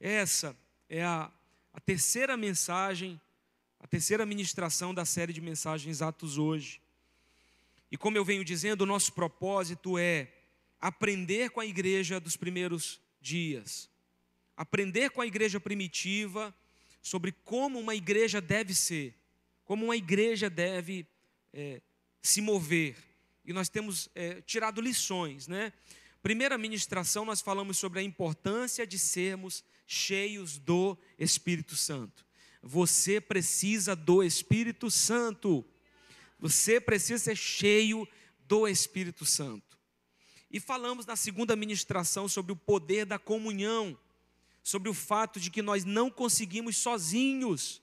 essa é a, a terceira mensagem, a terceira ministração da série de mensagens Atos hoje. E como eu venho dizendo, o nosso propósito é aprender com a igreja dos primeiros dias, aprender com a igreja primitiva sobre como uma igreja deve ser, como uma igreja deve é, se mover. E nós temos é, tirado lições, né? Primeira ministração, nós falamos sobre a importância de sermos cheios do Espírito Santo. Você precisa do Espírito Santo. Você precisa ser cheio do Espírito Santo. E falamos na segunda ministração sobre o poder da comunhão, sobre o fato de que nós não conseguimos sozinhos.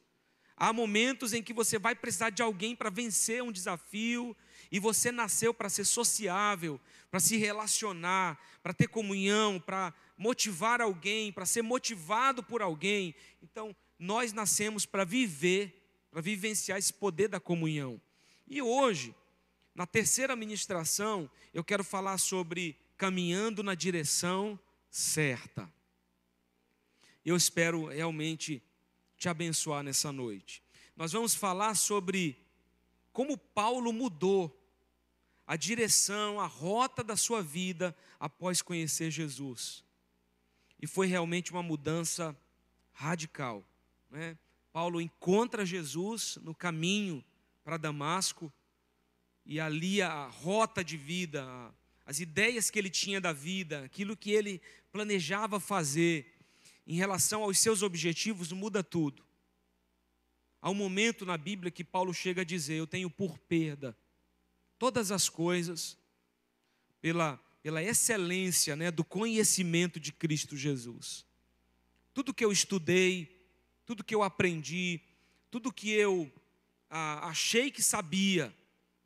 Há momentos em que você vai precisar de alguém para vencer um desafio, e você nasceu para ser sociável, para se relacionar, para ter comunhão, para motivar alguém, para ser motivado por alguém. Então, nós nascemos para viver, para vivenciar esse poder da comunhão. E hoje, na terceira ministração, eu quero falar sobre caminhando na direção certa. Eu espero realmente te abençoar nessa noite. Nós vamos falar sobre como Paulo mudou a direção, a rota da sua vida após conhecer Jesus. E foi realmente uma mudança radical. Né? Paulo encontra Jesus no caminho para Damasco, e ali a rota de vida, as ideias que ele tinha da vida, aquilo que ele planejava fazer em relação aos seus objetivos, muda tudo. Há um momento na Bíblia que Paulo chega a dizer: Eu tenho por perda todas as coisas pela, pela excelência né, do conhecimento de Cristo Jesus. Tudo que eu estudei, tudo que eu aprendi, tudo que eu ah, achei que sabia,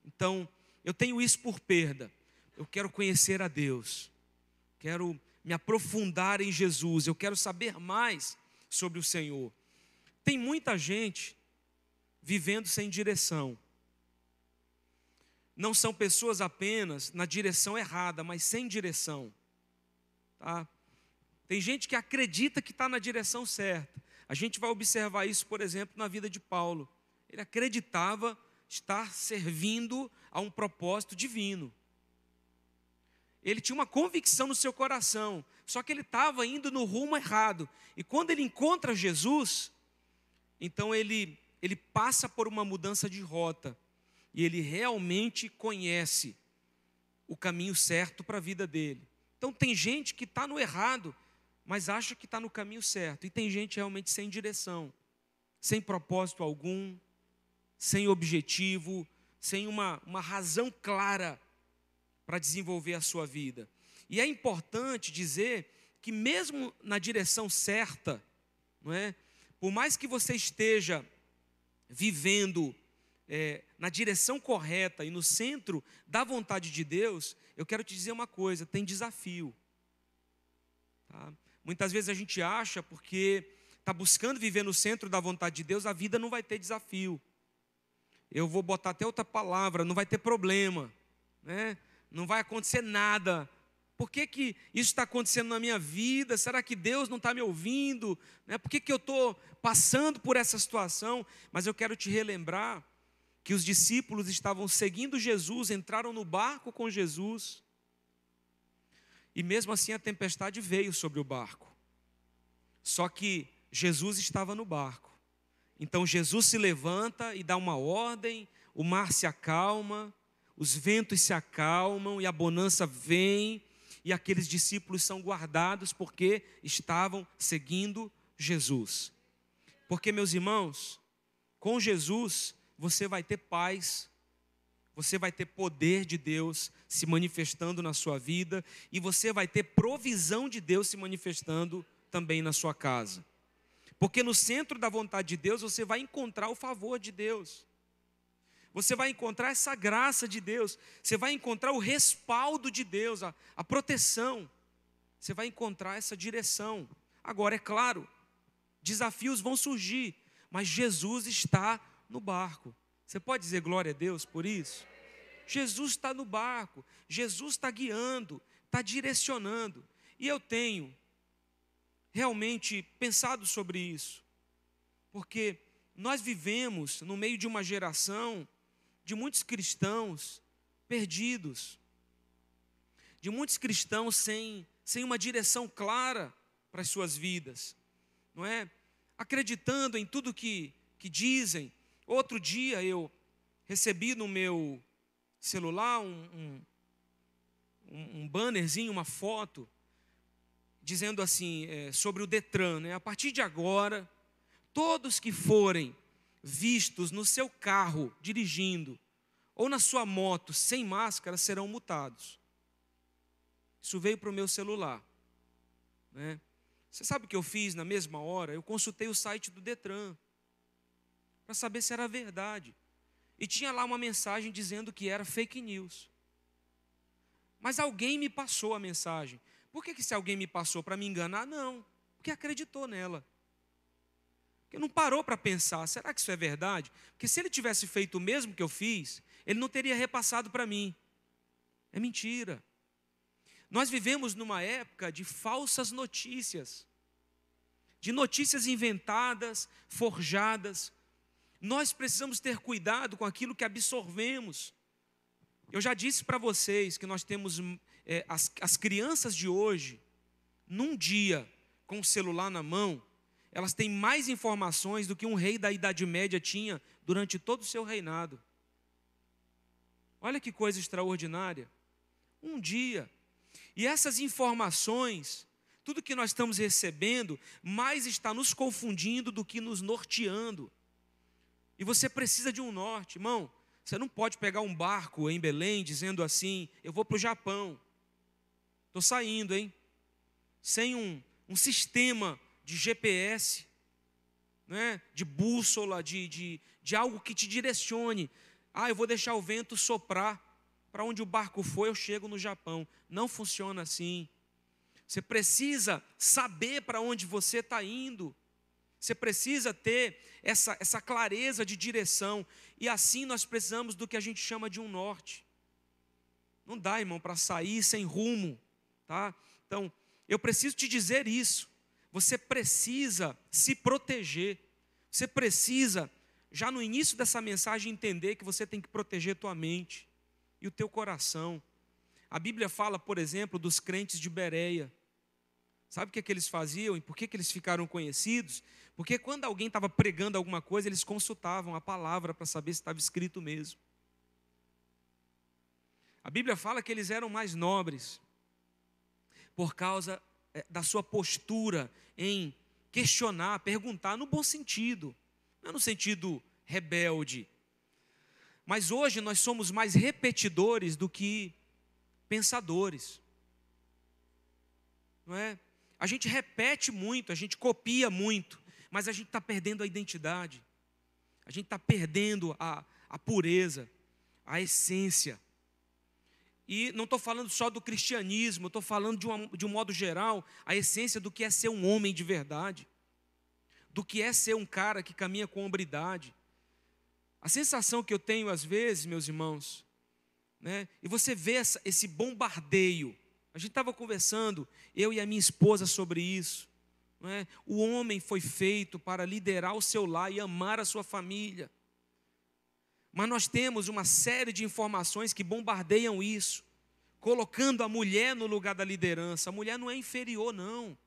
então eu tenho isso por perda. Eu quero conhecer a Deus, quero me aprofundar em Jesus, eu quero saber mais sobre o Senhor. Tem muita gente vivendo sem direção não são pessoas apenas na direção errada, mas sem direção. Tá? Tem gente que acredita que está na direção certa. A gente vai observar isso, por exemplo, na vida de Paulo. Ele acreditava estar servindo a um propósito divino. Ele tinha uma convicção no seu coração, só que ele estava indo no rumo errado. E quando ele encontra Jesus, então ele, ele passa por uma mudança de rota e ele realmente conhece o caminho certo para a vida dele. Então tem gente que está no errado, mas acha que está no caminho certo, e tem gente realmente sem direção, sem propósito algum, sem objetivo, sem uma, uma razão clara para desenvolver a sua vida. E é importante dizer que mesmo na direção certa, não é? Por mais que você esteja vivendo é, na direção correta e no centro da vontade de Deus, eu quero te dizer uma coisa: tem desafio. Tá? Muitas vezes a gente acha, porque está buscando viver no centro da vontade de Deus, a vida não vai ter desafio. Eu vou botar até outra palavra, não vai ter problema, né? não vai acontecer nada. Por que, que isso está acontecendo na minha vida? Será que Deus não está me ouvindo? Né? Por que, que eu estou passando por essa situação? Mas eu quero te relembrar que os discípulos estavam seguindo Jesus, entraram no barco com Jesus, e mesmo assim a tempestade veio sobre o barco. Só que Jesus estava no barco. Então Jesus se levanta e dá uma ordem, o mar se acalma, os ventos se acalmam e a bonança vem, e aqueles discípulos são guardados porque estavam seguindo Jesus. Porque, meus irmãos, com Jesus, você vai ter paz, você vai ter poder de Deus se manifestando na sua vida e você vai ter provisão de Deus se manifestando também na sua casa. Porque no centro da vontade de Deus você vai encontrar o favor de Deus. Você vai encontrar essa graça de Deus, você vai encontrar o respaldo de Deus, a, a proteção, você vai encontrar essa direção. Agora, é claro, desafios vão surgir, mas Jesus está no barco. Você pode dizer glória a Deus por isso? Jesus está no barco, Jesus está guiando, está direcionando. E eu tenho realmente pensado sobre isso, porque nós vivemos no meio de uma geração de muitos cristãos perdidos, de muitos cristãos sem, sem uma direção clara para as suas vidas, não é? Acreditando em tudo que, que dizem. Outro dia eu recebi no meu celular um, um, um bannerzinho, uma foto, dizendo assim, é, sobre o Detran, né? A partir de agora, todos que forem vistos no seu carro dirigindo ou na sua moto sem máscara serão multados. Isso veio para o meu celular. Né? Você sabe o que eu fiz na mesma hora? Eu consultei o site do Detran para saber se era verdade. E tinha lá uma mensagem dizendo que era fake news. Mas alguém me passou a mensagem. Por que, que se alguém me passou para me enganar? Não, porque acreditou nela. Porque não parou para pensar, será que isso é verdade? Porque se ele tivesse feito o mesmo que eu fiz, ele não teria repassado para mim. É mentira. Nós vivemos numa época de falsas notícias, de notícias inventadas, forjadas. Nós precisamos ter cuidado com aquilo que absorvemos. Eu já disse para vocês que nós temos é, as, as crianças de hoje, num dia, com o celular na mão, elas têm mais informações do que um rei da Idade Média tinha durante todo o seu reinado. Olha que coisa extraordinária. Um dia. E essas informações, tudo que nós estamos recebendo, mais está nos confundindo do que nos norteando. E você precisa de um norte, irmão. Você não pode pegar um barco em Belém dizendo assim: eu vou para o Japão. Estou saindo, hein? Sem um, um sistema de GPS, né? de bússola, de, de, de algo que te direcione. Ah, eu vou deixar o vento soprar. Para onde o barco for, eu chego no Japão. Não funciona assim. Você precisa saber para onde você está indo. Você precisa ter essa, essa clareza de direção. E assim nós precisamos do que a gente chama de um norte. Não dá, irmão, para sair sem rumo. Tá? Então, eu preciso te dizer isso. Você precisa se proteger. Você precisa, já no início dessa mensagem, entender que você tem que proteger tua mente e o teu coração. A Bíblia fala, por exemplo, dos crentes de Bereia. Sabe o que, é que eles faziam e por que, que eles ficaram conhecidos? Porque quando alguém estava pregando alguma coisa, eles consultavam a palavra para saber se estava escrito mesmo. A Bíblia fala que eles eram mais nobres por causa é, da sua postura em questionar, perguntar no bom sentido, não no sentido rebelde. Mas hoje nós somos mais repetidores do que pensadores. Não é? A gente repete muito, a gente copia muito, mas a gente está perdendo a identidade, a gente está perdendo a, a pureza, a essência. E não estou falando só do cristianismo, estou falando de, uma, de um modo geral, a essência do que é ser um homem de verdade, do que é ser um cara que caminha com hombridade. A sensação que eu tenho às vezes, meus irmãos, né, e você vê essa, esse bombardeio a gente estava conversando, eu e a minha esposa, sobre isso. É? O homem foi feito para liderar o seu lar e amar a sua família. Mas nós temos uma série de informações que bombardeiam isso, colocando a mulher no lugar da liderança. A mulher não é inferior, não.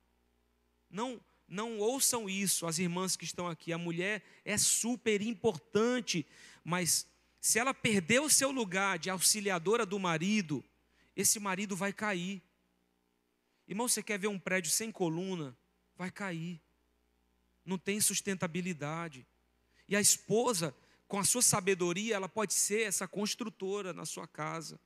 Não, não ouçam isso, as irmãs que estão aqui. A mulher é super importante, mas se ela perder o seu lugar de auxiliadora do marido, esse marido vai cair. Irmão, você quer ver um prédio sem coluna? Vai cair. Não tem sustentabilidade. E a esposa, com a sua sabedoria, ela pode ser essa construtora na sua casa,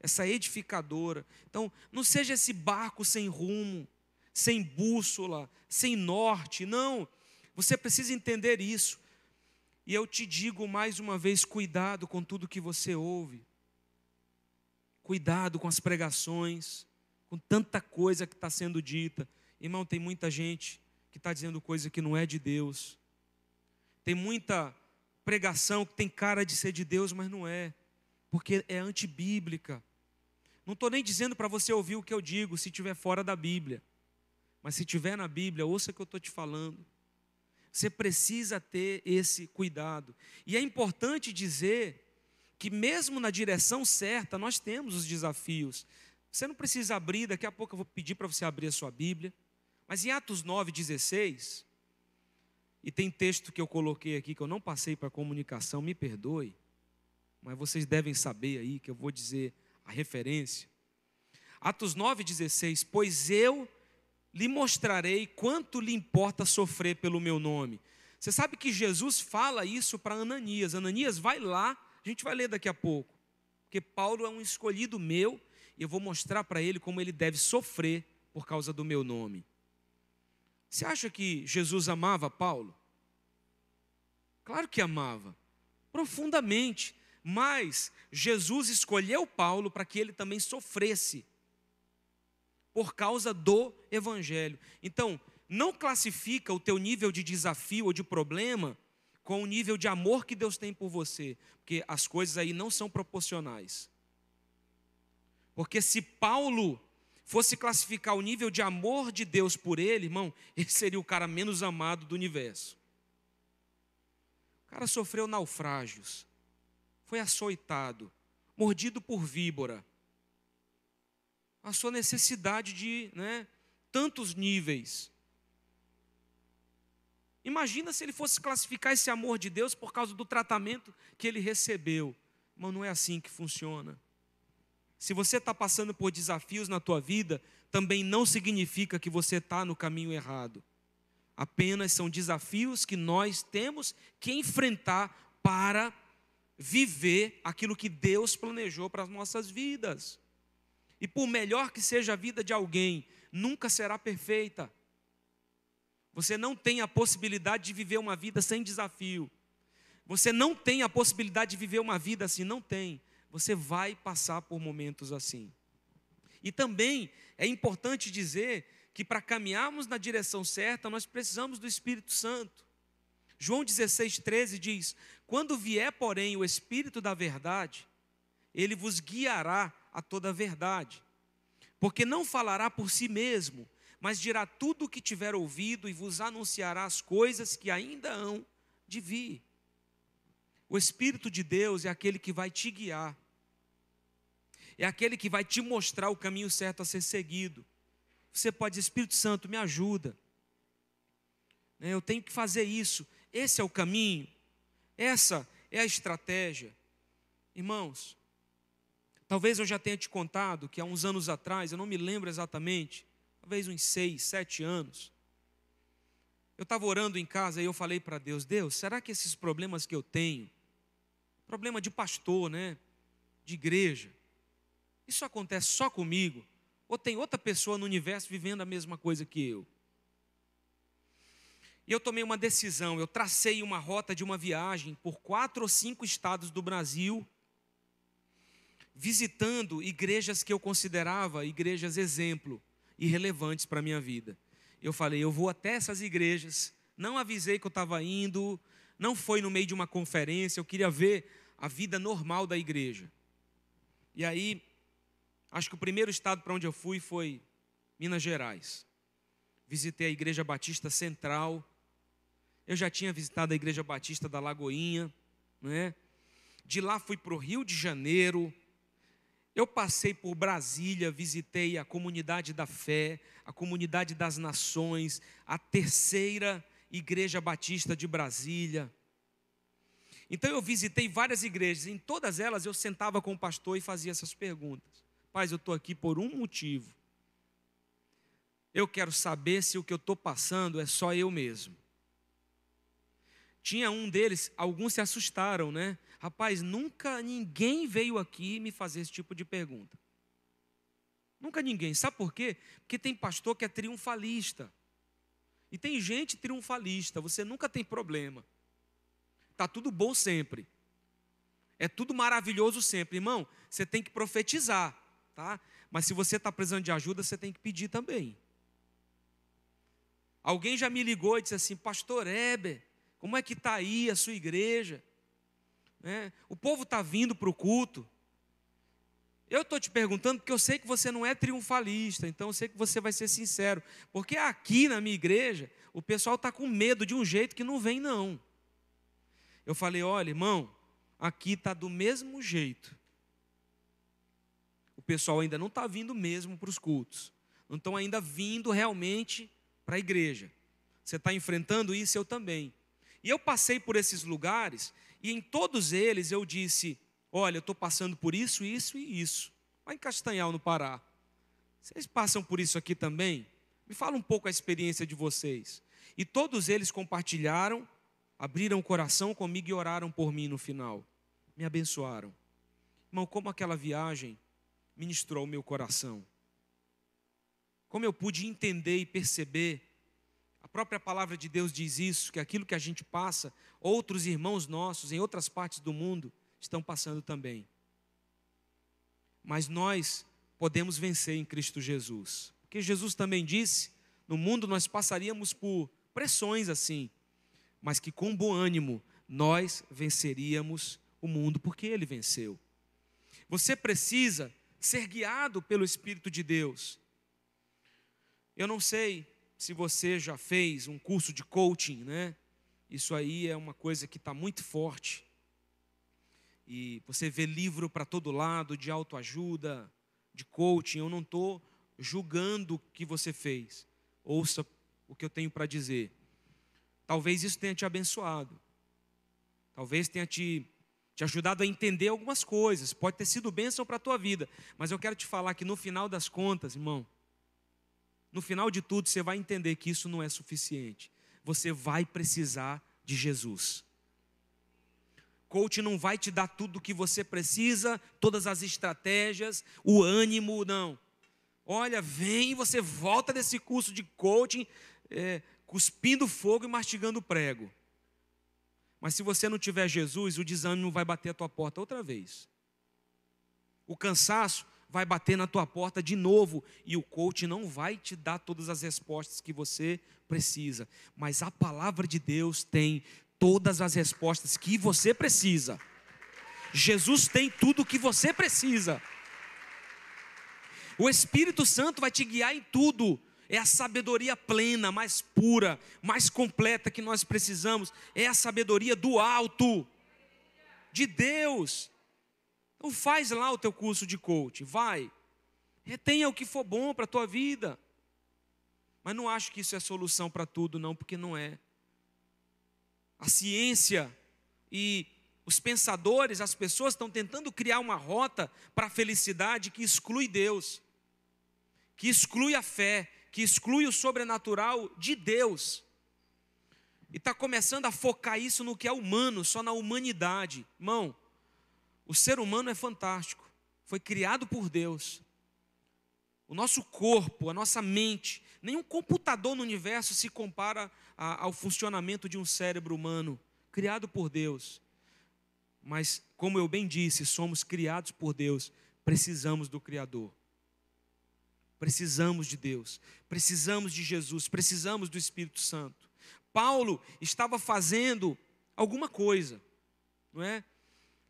essa edificadora. Então, não seja esse barco sem rumo, sem bússola, sem norte. Não. Você precisa entender isso. E eu te digo mais uma vez: cuidado com tudo que você ouve. Cuidado com as pregações, com tanta coisa que está sendo dita. Irmão, tem muita gente que está dizendo coisa que não é de Deus. Tem muita pregação que tem cara de ser de Deus, mas não é, porque é antibíblica. Não estou nem dizendo para você ouvir o que eu digo se estiver fora da Bíblia. Mas se tiver na Bíblia, ouça o que eu estou te falando. Você precisa ter esse cuidado. E é importante dizer que, mesmo na direção certa, nós temos os desafios. Você não precisa abrir, daqui a pouco eu vou pedir para você abrir a sua Bíblia. Mas em Atos 9,16, e tem texto que eu coloquei aqui que eu não passei para comunicação, me perdoe, mas vocês devem saber aí que eu vou dizer a referência. Atos 9,16: Pois eu lhe mostrarei quanto lhe importa sofrer pelo meu nome. Você sabe que Jesus fala isso para Ananias. Ananias, vai lá, a gente vai ler daqui a pouco. Porque Paulo é um escolhido meu e eu vou mostrar para ele como ele deve sofrer por causa do meu nome. Você acha que Jesus amava Paulo? Claro que amava, profundamente. Mas Jesus escolheu Paulo para que ele também sofresse por causa do evangelho. Então, não classifica o teu nível de desafio ou de problema com o nível de amor que Deus tem por você, porque as coisas aí não são proporcionais. Porque se Paulo fosse classificar o nível de amor de Deus por ele, irmão, ele seria o cara menos amado do universo. O cara sofreu naufrágios, foi açoitado, mordido por víbora, a sua necessidade de né, tantos níveis. Imagina se ele fosse classificar esse amor de Deus por causa do tratamento que ele recebeu. Mas não é assim que funciona. Se você está passando por desafios na tua vida, também não significa que você está no caminho errado. Apenas são desafios que nós temos que enfrentar para viver aquilo que Deus planejou para as nossas vidas. E por melhor que seja a vida de alguém, nunca será perfeita. Você não tem a possibilidade de viver uma vida sem desafio. Você não tem a possibilidade de viver uma vida assim, não tem. Você vai passar por momentos assim. E também é importante dizer que para caminharmos na direção certa, nós precisamos do Espírito Santo. João 16, 13 diz: Quando vier, porém, o Espírito da verdade, ele vos guiará a toda a verdade. Porque não falará por si mesmo, mas dirá tudo o que tiver ouvido e vos anunciará as coisas que ainda hão de vir. O Espírito de Deus é aquele que vai te guiar, é aquele que vai te mostrar o caminho certo a ser seguido. Você pode dizer, Espírito Santo, me ajuda. Né, eu tenho que fazer isso. Esse é o caminho, essa é a estratégia. Irmãos, Talvez eu já tenha te contado que há uns anos atrás, eu não me lembro exatamente, talvez uns seis, sete anos, eu estava orando em casa e eu falei para Deus: Deus, será que esses problemas que eu tenho, problema de pastor, né, de igreja, isso acontece só comigo? Ou tem outra pessoa no universo vivendo a mesma coisa que eu? E eu tomei uma decisão, eu tracei uma rota de uma viagem por quatro ou cinco estados do Brasil visitando igrejas que eu considerava igrejas exemplo e relevantes para a minha vida. Eu falei, eu vou até essas igrejas, não avisei que eu estava indo, não foi no meio de uma conferência, eu queria ver a vida normal da igreja. E aí, acho que o primeiro estado para onde eu fui foi Minas Gerais. Visitei a Igreja Batista Central. Eu já tinha visitado a Igreja Batista da Lagoinha, né? De lá fui para o Rio de Janeiro, eu passei por Brasília, visitei a comunidade da fé, a comunidade das nações, a terceira igreja batista de Brasília. Então eu visitei várias igrejas, em todas elas eu sentava com o pastor e fazia essas perguntas. Paz, eu estou aqui por um motivo. Eu quero saber se o que eu estou passando é só eu mesmo. Tinha um deles, alguns se assustaram, né? Rapaz, nunca ninguém veio aqui me fazer esse tipo de pergunta. Nunca ninguém. Sabe por quê? Porque tem pastor que é triunfalista. E tem gente triunfalista. Você nunca tem problema. Tá tudo bom sempre. É tudo maravilhoso sempre, irmão. Você tem que profetizar, tá? Mas se você está precisando de ajuda, você tem que pedir também. Alguém já me ligou e disse assim, Pastor Heber, como é que está aí a sua igreja? É, o povo está vindo para o culto. Eu estou te perguntando porque eu sei que você não é triunfalista, então eu sei que você vai ser sincero. Porque aqui na minha igreja, o pessoal está com medo de um jeito que não vem, não. Eu falei: olha, irmão, aqui está do mesmo jeito. O pessoal ainda não está vindo mesmo para os cultos, não estão ainda vindo realmente para a igreja. Você está enfrentando isso, eu também. E eu passei por esses lugares, e em todos eles eu disse: Olha, eu estou passando por isso, isso e isso. Lá em Castanhal, no Pará. Vocês passam por isso aqui também? Me fala um pouco a experiência de vocês. E todos eles compartilharam abriram o coração comigo e oraram por mim no final. Me abençoaram. Irmão, como aquela viagem ministrou o meu coração. Como eu pude entender e perceber, própria palavra de Deus diz isso, que aquilo que a gente passa, outros irmãos nossos em outras partes do mundo estão passando também. Mas nós podemos vencer em Cristo Jesus. Porque Jesus também disse: no mundo nós passaríamos por pressões assim, mas que com bom ânimo nós venceríamos o mundo, porque ele venceu. Você precisa ser guiado pelo Espírito de Deus. Eu não sei se você já fez um curso de coaching, né? Isso aí é uma coisa que está muito forte. E você vê livro para todo lado de autoajuda, de coaching. Eu não estou julgando o que você fez. Ouça o que eu tenho para dizer. Talvez isso tenha te abençoado. Talvez tenha te, te ajudado a entender algumas coisas. Pode ter sido bênção para a tua vida. Mas eu quero te falar que no final das contas, irmão, no final de tudo, você vai entender que isso não é suficiente. Você vai precisar de Jesus. Coach não vai te dar tudo o que você precisa, todas as estratégias, o ânimo, não. Olha, vem você volta desse curso de coaching. É, cuspindo fogo e mastigando prego. Mas se você não tiver Jesus, o desânimo vai bater a tua porta outra vez. O cansaço vai bater na tua porta de novo e o coach não vai te dar todas as respostas que você precisa, mas a palavra de Deus tem todas as respostas que você precisa. Jesus tem tudo o que você precisa. O Espírito Santo vai te guiar em tudo é a sabedoria plena, mais pura, mais completa que nós precisamos, é a sabedoria do alto, de Deus. Então faz lá o teu curso de coaching, vai. Retenha o que for bom para a tua vida. Mas não acho que isso é solução para tudo, não, porque não é. A ciência e os pensadores, as pessoas estão tentando criar uma rota para a felicidade que exclui Deus, que exclui a fé, que exclui o sobrenatural de Deus. E está começando a focar isso no que é humano, só na humanidade. Irmão, o ser humano é fantástico, foi criado por Deus. O nosso corpo, a nossa mente, nenhum computador no universo se compara a, ao funcionamento de um cérebro humano, criado por Deus. Mas, como eu bem disse, somos criados por Deus, precisamos do Criador. Precisamos de Deus, precisamos de Jesus, precisamos do Espírito Santo. Paulo estava fazendo alguma coisa, não é?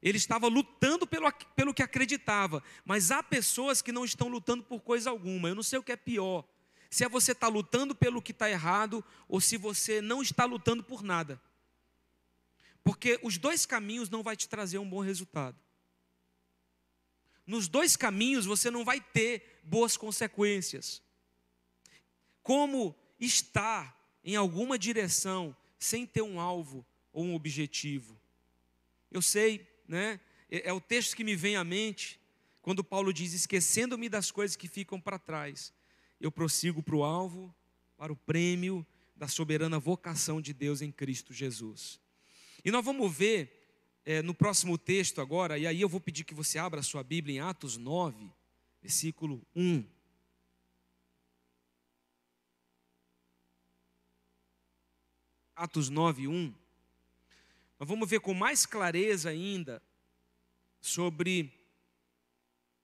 Ele estava lutando pelo, pelo que acreditava, mas há pessoas que não estão lutando por coisa alguma. Eu não sei o que é pior: se é você estar tá lutando pelo que está errado ou se você não está lutando por nada. Porque os dois caminhos não vai te trazer um bom resultado. Nos dois caminhos você não vai ter boas consequências. Como estar em alguma direção sem ter um alvo ou um objetivo. Eu sei, né? É, é o texto que me vem à mente quando Paulo diz: esquecendo-me das coisas que ficam para trás, eu prossigo para o alvo, para o prêmio da soberana vocação de Deus em Cristo Jesus. E nós vamos ver é, no próximo texto agora, e aí eu vou pedir que você abra a sua Bíblia em Atos 9 versículo 1. Atos 9, 1. Nós vamos ver com mais clareza ainda sobre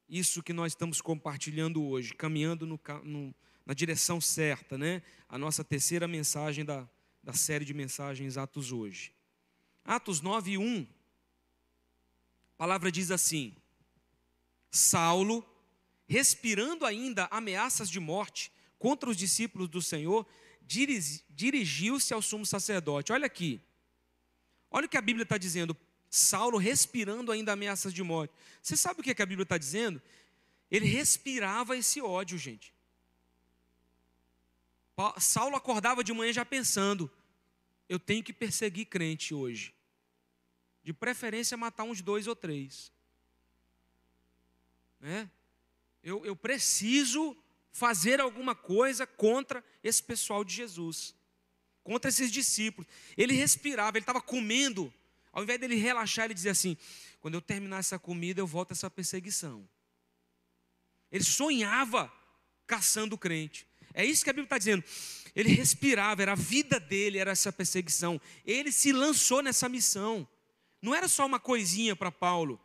isso que nós estamos compartilhando hoje, caminhando no, no, na direção certa, né? A nossa terceira mensagem da, da série de mensagens Atos hoje. Atos 9, 1. A palavra diz assim: Saulo, respirando ainda ameaças de morte contra os discípulos do Senhor, dirigiu-se ao sumo sacerdote. Olha aqui, olha o que a Bíblia está dizendo. Saulo respirando ainda ameaças de morte. Você sabe o que, é que a Bíblia está dizendo? Ele respirava esse ódio, gente. Saulo acordava de manhã já pensando: eu tenho que perseguir crente hoje. De preferência, matar uns dois ou três. Né? Eu, eu preciso fazer alguma coisa contra esse pessoal de Jesus, contra esses discípulos. Ele respirava, ele estava comendo. Ao invés dele relaxar, ele dizia assim: quando eu terminar essa comida, eu volto a essa perseguição. Ele sonhava caçando o crente. É isso que a Bíblia está dizendo. Ele respirava, era a vida dele, era essa perseguição. Ele se lançou nessa missão. Não era só uma coisinha para Paulo.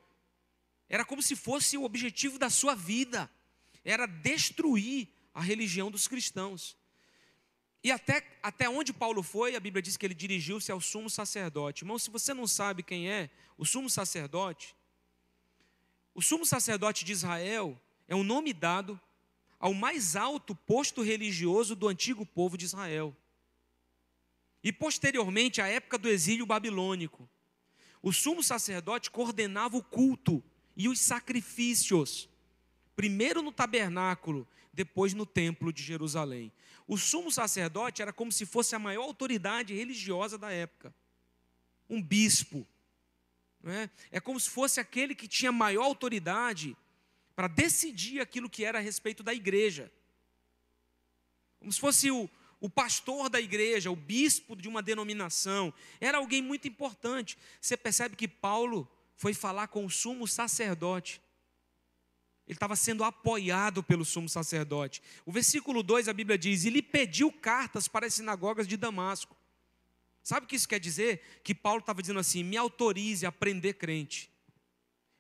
Era como se fosse o objetivo da sua vida. Era destruir a religião dos cristãos. E até, até onde Paulo foi, a Bíblia diz que ele dirigiu-se ao sumo sacerdote. Irmão, se você não sabe quem é o sumo sacerdote, o sumo sacerdote de Israel é um nome dado ao mais alto posto religioso do antigo povo de Israel. E posteriormente, à época do exílio babilônico, o sumo sacerdote coordenava o culto e os sacrifícios, primeiro no tabernáculo, depois no templo de Jerusalém. O sumo sacerdote era como se fosse a maior autoridade religiosa da época, um bispo. É? é como se fosse aquele que tinha maior autoridade para decidir aquilo que era a respeito da igreja. Como se fosse o, o pastor da igreja, o bispo de uma denominação. Era alguém muito importante. Você percebe que Paulo foi falar com o sumo sacerdote. Ele estava sendo apoiado pelo sumo sacerdote. O versículo 2 a Bíblia diz: E lhe pediu cartas para as sinagogas de Damasco. Sabe o que isso quer dizer? Que Paulo estava dizendo assim: me autorize a prender crente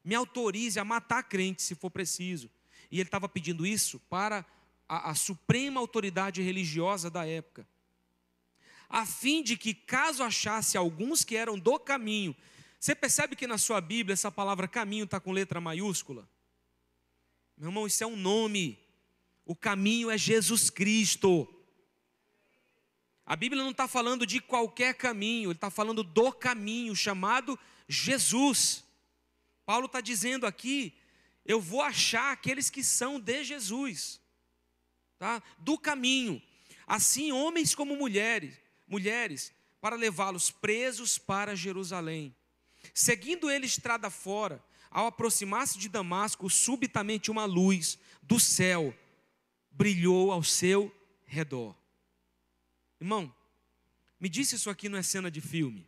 me autorize a matar crente se for preciso. E ele estava pedindo isso para a, a suprema autoridade religiosa da época, a fim de que, caso achasse alguns que eram do caminho, você percebe que na sua Bíblia essa palavra caminho está com letra maiúscula? Meu irmão, isso é um nome. O caminho é Jesus Cristo. A Bíblia não está falando de qualquer caminho, ele está falando do caminho chamado Jesus. Paulo está dizendo aqui: eu vou achar aqueles que são de Jesus, tá? do caminho, assim homens como mulheres, mulheres, para levá-los presos para Jerusalém. Seguindo ele estrada fora, ao aproximar-se de Damasco, subitamente uma luz do céu brilhou ao seu redor. Irmão, me disse isso aqui não é cena de filme.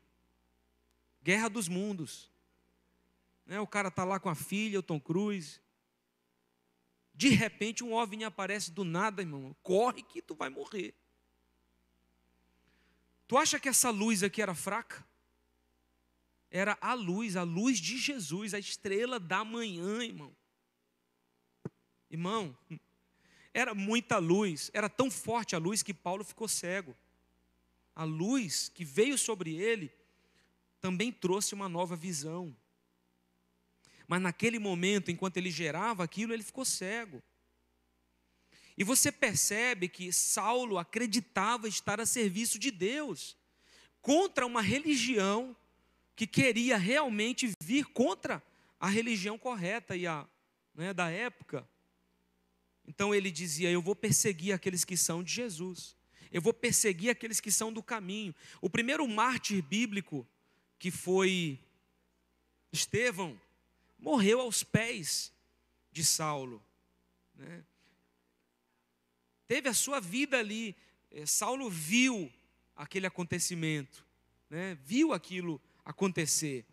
Guerra dos mundos. Né? O cara está lá com a filha, o Tom Cruise. De repente um OVNI aparece do nada, irmão. Corre que tu vai morrer. Tu acha que essa luz aqui era fraca? Era a luz, a luz de Jesus, a estrela da manhã, irmão. Irmão, era muita luz, era tão forte a luz que Paulo ficou cego. A luz que veio sobre ele também trouxe uma nova visão. Mas naquele momento, enquanto ele gerava aquilo, ele ficou cego. E você percebe que Saulo acreditava estar a serviço de Deus, contra uma religião que queria realmente vir contra a religião correta e a né, da época. Então ele dizia: Eu vou perseguir aqueles que são de Jesus, eu vou perseguir aqueles que são do caminho. O primeiro mártir bíblico, que foi Estevão, morreu aos pés de Saulo. Né? Teve a sua vida ali. Eh, Saulo viu aquele acontecimento, né? viu aquilo acontecer.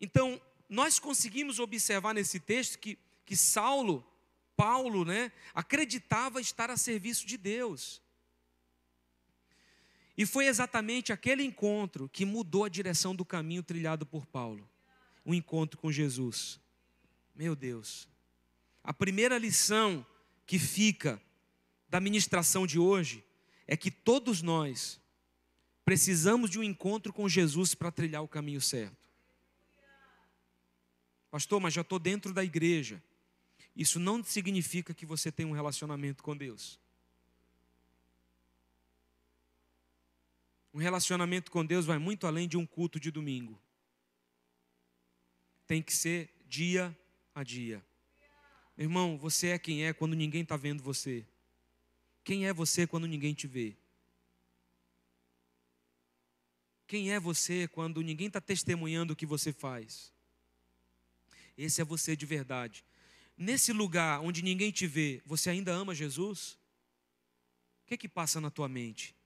Então, nós conseguimos observar nesse texto que, que Saulo, Paulo, né, acreditava estar a serviço de Deus. E foi exatamente aquele encontro que mudou a direção do caminho trilhado por Paulo um encontro com Jesus. Meu Deus. A primeira lição que fica da ministração de hoje é que todos nós precisamos de um encontro com Jesus para trilhar o caminho certo. Pastor, mas já estou dentro da igreja. isso não significa que você tem um relacionamento com Deus. Um relacionamento com Deus vai muito além de um culto de domingo. Tem que ser dia a dia. Irmão, você é quem é quando ninguém está vendo você. Quem é você quando ninguém te vê? Quem é você quando ninguém está testemunhando o que você faz? Esse é você de verdade. Nesse lugar onde ninguém te vê, você ainda ama Jesus? O que é que passa na tua mente?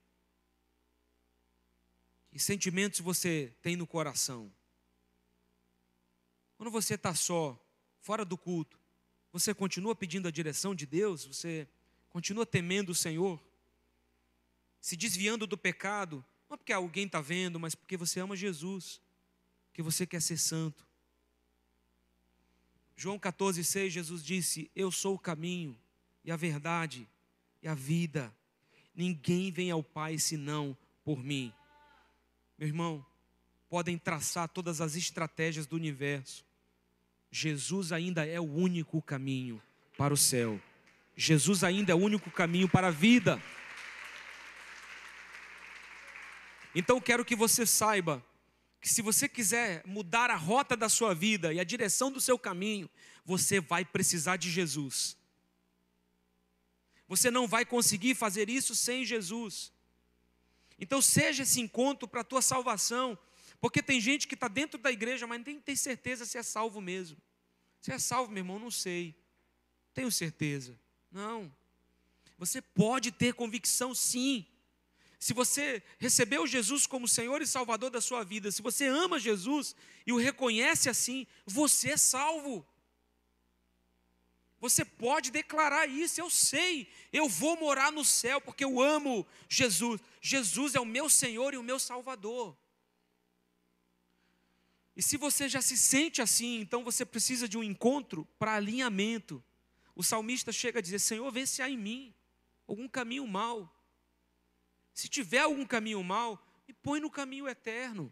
Que sentimentos você tem no coração? Quando você está só, fora do culto, você continua pedindo a direção de Deus? Você continua temendo o Senhor? Se desviando do pecado? Não porque alguém está vendo, mas porque você ama Jesus, porque você quer ser santo. João 14,6, Jesus disse: Eu sou o caminho e a verdade e a vida. Ninguém vem ao Pai senão por mim. Meu irmão, podem traçar todas as estratégias do universo. Jesus ainda é o único caminho para o céu. Jesus ainda é o único caminho para a vida. Então quero que você saiba que se você quiser mudar a rota da sua vida e a direção do seu caminho, você vai precisar de Jesus. Você não vai conseguir fazer isso sem Jesus. Então seja esse encontro para a tua salvação, porque tem gente que está dentro da igreja, mas nem tem certeza se é salvo mesmo. Se é salvo, meu irmão, não sei. Tenho certeza. Não. Você pode ter convicção sim. Se você recebeu Jesus como Senhor e Salvador da sua vida, se você ama Jesus e o reconhece assim, você é salvo. Você pode declarar isso, eu sei, eu vou morar no céu porque eu amo Jesus. Jesus é o meu Senhor e o meu Salvador. E se você já se sente assim, então você precisa de um encontro para alinhamento. O salmista chega a dizer: Senhor, vê se há em mim algum caminho mal. Se tiver algum caminho mal, me põe no caminho eterno.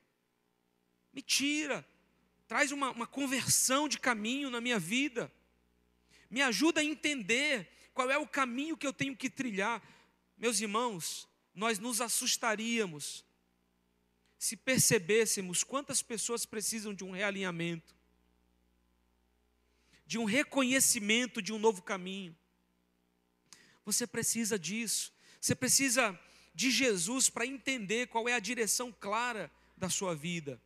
Me tira. Traz uma, uma conversão de caminho na minha vida. Me ajuda a entender qual é o caminho que eu tenho que trilhar. Meus irmãos, nós nos assustaríamos se percebêssemos quantas pessoas precisam de um realinhamento, de um reconhecimento de um novo caminho. Você precisa disso. Você precisa de Jesus para entender qual é a direção clara da sua vida.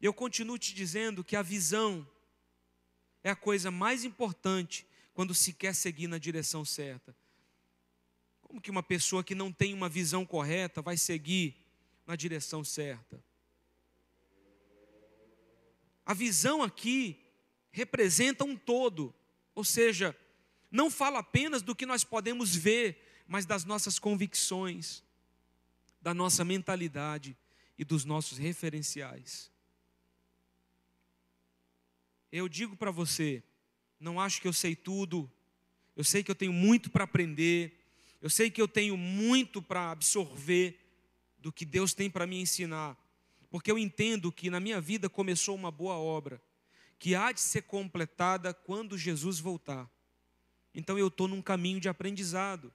Eu continuo te dizendo que a visão é a coisa mais importante quando se quer seguir na direção certa. Como que uma pessoa que não tem uma visão correta vai seguir na direção certa. A visão aqui representa um todo, ou seja, não fala apenas do que nós podemos ver, mas das nossas convicções, da nossa mentalidade e dos nossos referenciais. Eu digo para você, não acho que eu sei tudo, eu sei que eu tenho muito para aprender, eu sei que eu tenho muito para absorver, do que Deus tem para me ensinar, porque eu entendo que na minha vida começou uma boa obra, que há de ser completada quando Jesus voltar. Então eu estou num caminho de aprendizado,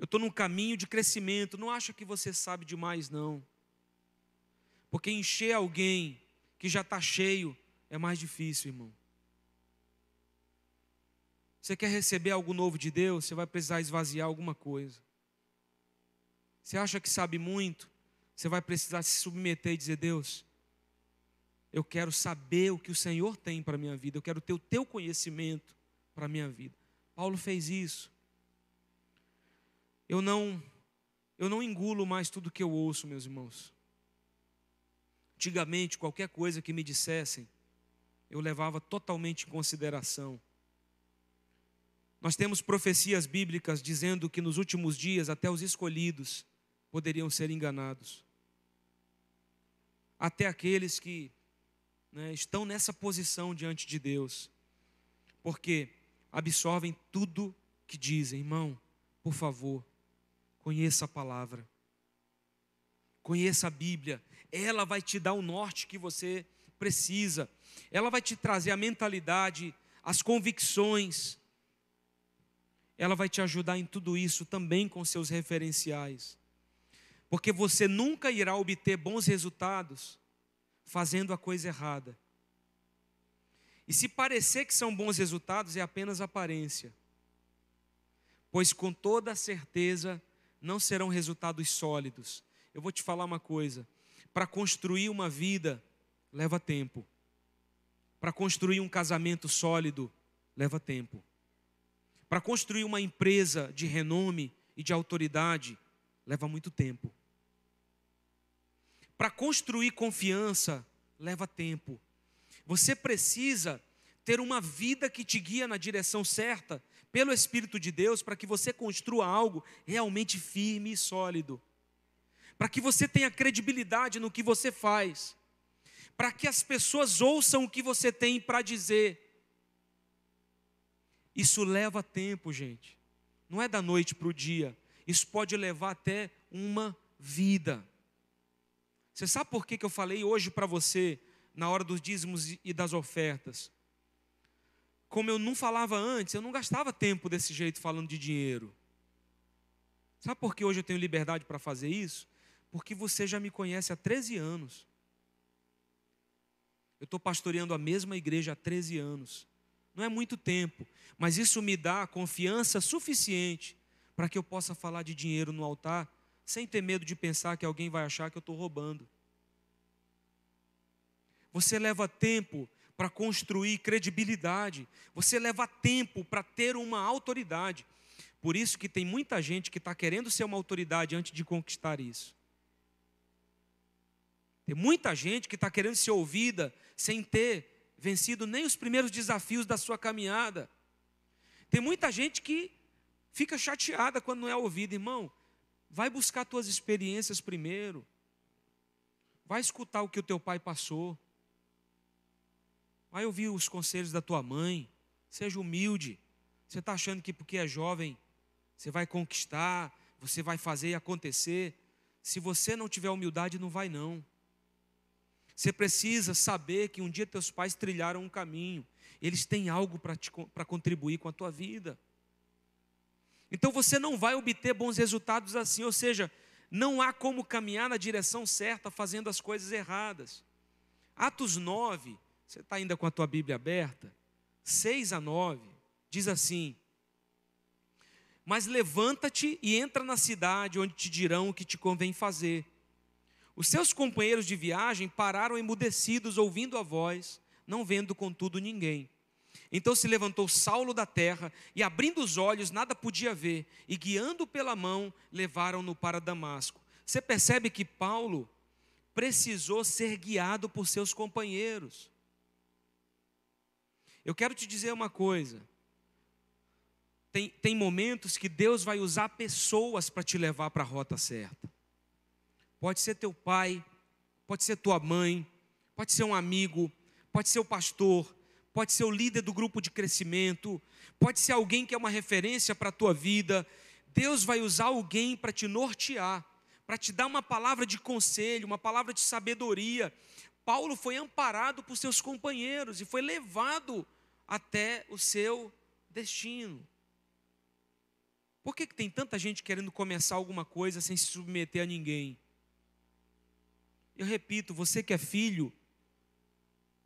eu estou num caminho de crescimento. Não acha que você sabe demais, não, porque encher alguém que já está cheio é mais difícil, irmão. Você quer receber algo novo de Deus, você vai precisar esvaziar alguma coisa. Você acha que sabe muito? Você vai precisar se submeter e dizer: Deus, eu quero saber o que o Senhor tem para a minha vida, eu quero ter o teu conhecimento para a minha vida. Paulo fez isso. Eu não, eu não engulo mais tudo que eu ouço, meus irmãos. Antigamente, qualquer coisa que me dissessem, eu levava totalmente em consideração. Nós temos profecias bíblicas dizendo que nos últimos dias até os escolhidos poderiam ser enganados. Até aqueles que né, estão nessa posição diante de Deus, porque absorvem tudo que dizem, irmão, por favor, conheça a palavra, conheça a Bíblia, ela vai te dar o norte que você precisa, ela vai te trazer a mentalidade, as convicções. Ela vai te ajudar em tudo isso também com seus referenciais. Porque você nunca irá obter bons resultados fazendo a coisa errada. E se parecer que são bons resultados, é apenas aparência. Pois com toda certeza não serão resultados sólidos. Eu vou te falar uma coisa: para construir uma vida, leva tempo. Para construir um casamento sólido, leva tempo. Para construir uma empresa de renome e de autoridade, leva muito tempo. Para construir confiança, leva tempo. Você precisa ter uma vida que te guia na direção certa, pelo Espírito de Deus, para que você construa algo realmente firme e sólido. Para que você tenha credibilidade no que você faz para que as pessoas ouçam o que você tem para dizer. Isso leva tempo, gente. Não é da noite para o dia. Isso pode levar até uma vida. Você sabe por que, que eu falei hoje para você, na hora dos dízimos e das ofertas? Como eu não falava antes, eu não gastava tempo desse jeito falando de dinheiro. Sabe por que hoje eu tenho liberdade para fazer isso? Porque você já me conhece há 13 anos. Eu estou pastoreando a mesma igreja há 13 anos. Não é muito tempo, mas isso me dá confiança suficiente para que eu possa falar de dinheiro no altar sem ter medo de pensar que alguém vai achar que eu estou roubando. Você leva tempo para construir credibilidade, você leva tempo para ter uma autoridade. Por isso que tem muita gente que está querendo ser uma autoridade antes de conquistar isso. Tem muita gente que está querendo ser ouvida sem ter vencido nem os primeiros desafios da sua caminhada. Tem muita gente que fica chateada quando não é ouvida, irmão. Vai buscar tuas experiências primeiro. Vai escutar o que o teu pai passou. Vai ouvir os conselhos da tua mãe. Seja humilde. Você está achando que porque é jovem você vai conquistar, você vai fazer acontecer. Se você não tiver humildade, não vai não. Você precisa saber que um dia teus pais trilharam um caminho, eles têm algo para contribuir com a tua vida. Então você não vai obter bons resultados assim, ou seja, não há como caminhar na direção certa fazendo as coisas erradas. Atos 9, você está ainda com a tua Bíblia aberta? 6 a 9, diz assim: Mas levanta-te e entra na cidade onde te dirão o que te convém fazer os seus companheiros de viagem pararam emudecidos, ouvindo a voz, não vendo contudo ninguém. Então se levantou Saulo da terra e, abrindo os olhos, nada podia ver, e guiando pela mão, levaram-no para Damasco. Você percebe que Paulo precisou ser guiado por seus companheiros. Eu quero te dizer uma coisa. Tem, tem momentos que Deus vai usar pessoas para te levar para a rota certa. Pode ser teu pai, pode ser tua mãe, pode ser um amigo, pode ser o pastor, pode ser o líder do grupo de crescimento, pode ser alguém que é uma referência para a tua vida. Deus vai usar alguém para te nortear, para te dar uma palavra de conselho, uma palavra de sabedoria. Paulo foi amparado por seus companheiros e foi levado até o seu destino. Por que, que tem tanta gente querendo começar alguma coisa sem se submeter a ninguém? Eu repito, você que é filho,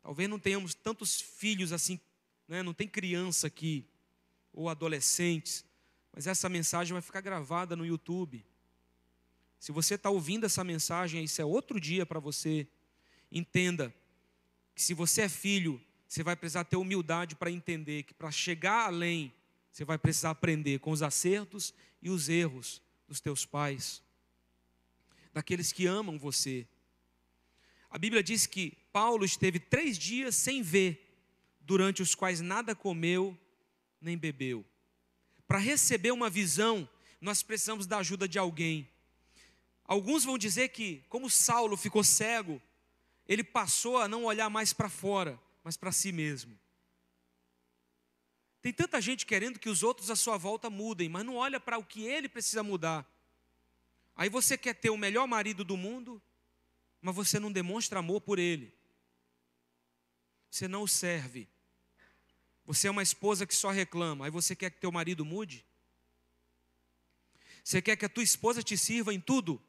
talvez não tenhamos tantos filhos assim, né? não tem criança aqui, ou adolescentes, mas essa mensagem vai ficar gravada no YouTube. Se você está ouvindo essa mensagem, isso é outro dia para você. Entenda que se você é filho, você vai precisar ter humildade para entender que para chegar além, você vai precisar aprender com os acertos e os erros dos teus pais, daqueles que amam você, a Bíblia diz que Paulo esteve três dias sem ver, durante os quais nada comeu nem bebeu. Para receber uma visão, nós precisamos da ajuda de alguém. Alguns vão dizer que, como Saulo ficou cego, ele passou a não olhar mais para fora, mas para si mesmo. Tem tanta gente querendo que os outros à sua volta mudem, mas não olha para o que ele precisa mudar. Aí você quer ter o melhor marido do mundo, mas você não demonstra amor por ele. Você não o serve. Você é uma esposa que só reclama, aí você quer que teu marido mude? Você quer que a tua esposa te sirva em tudo,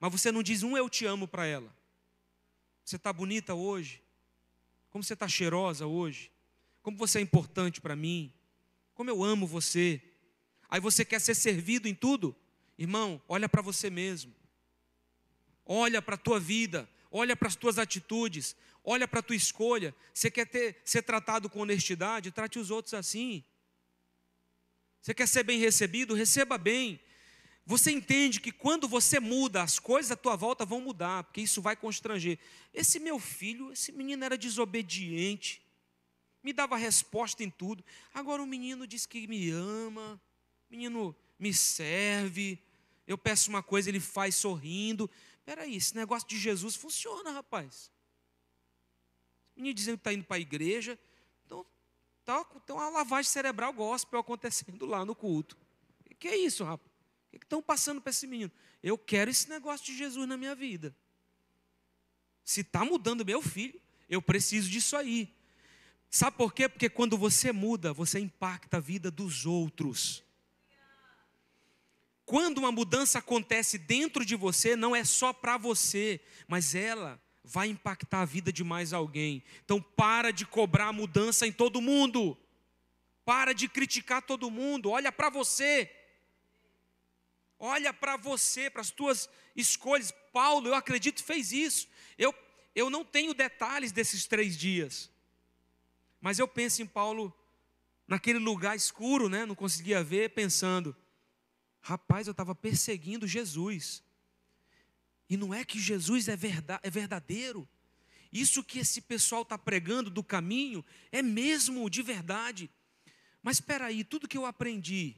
mas você não diz um eu te amo para ela. Você está bonita hoje? Como você está cheirosa hoje? Como você é importante para mim? Como eu amo você? Aí você quer ser servido em tudo? Irmão, olha para você mesmo. Olha para a tua vida, olha para as tuas atitudes, olha para a tua escolha. Você quer ter, ser tratado com honestidade? Trate os outros assim. Você quer ser bem recebido? Receba bem. Você entende que quando você muda, as coisas à tua volta vão mudar, porque isso vai constranger. Esse meu filho, esse menino era desobediente, me dava resposta em tudo. Agora o menino diz que me ama, o menino me serve. Eu peço uma coisa, ele faz sorrindo. Peraí, esse negócio de Jesus funciona, rapaz. O menino dizendo que está indo para a igreja. Então, tá, tem uma lavagem cerebral gospel acontecendo lá no culto. Que é isso, rapaz? Que estão passando para esse menino? Eu quero esse negócio de Jesus na minha vida. Se está mudando meu filho, eu preciso disso aí. Sabe por quê? Porque quando você muda, você impacta a vida dos outros. Quando uma mudança acontece dentro de você, não é só para você, mas ela vai impactar a vida de mais alguém. Então para de cobrar mudança em todo mundo. Para de criticar todo mundo. Olha para você. Olha para você, para as tuas escolhas. Paulo, eu acredito, fez isso. Eu, eu não tenho detalhes desses três dias. Mas eu penso em Paulo naquele lugar escuro, né? Não conseguia ver, pensando Rapaz, eu estava perseguindo Jesus. E não é que Jesus é, verdade, é verdadeiro. Isso que esse pessoal está pregando do caminho é mesmo de verdade. Mas espera aí, tudo que eu aprendi,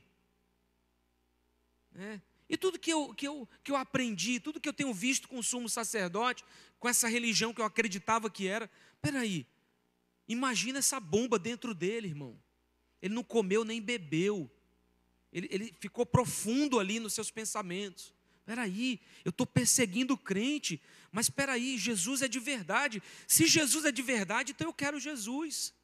né? E tudo que eu, que, eu, que eu aprendi, tudo que eu tenho visto com o sumo sacerdote, com essa religião que eu acreditava que era, espera aí, imagina essa bomba dentro dele, irmão. Ele não comeu nem bebeu, ele, ele ficou profundo ali nos seus pensamentos. Espera aí, eu estou perseguindo o crente, mas espera aí, Jesus é de verdade. Se Jesus é de verdade, então eu quero Jesus.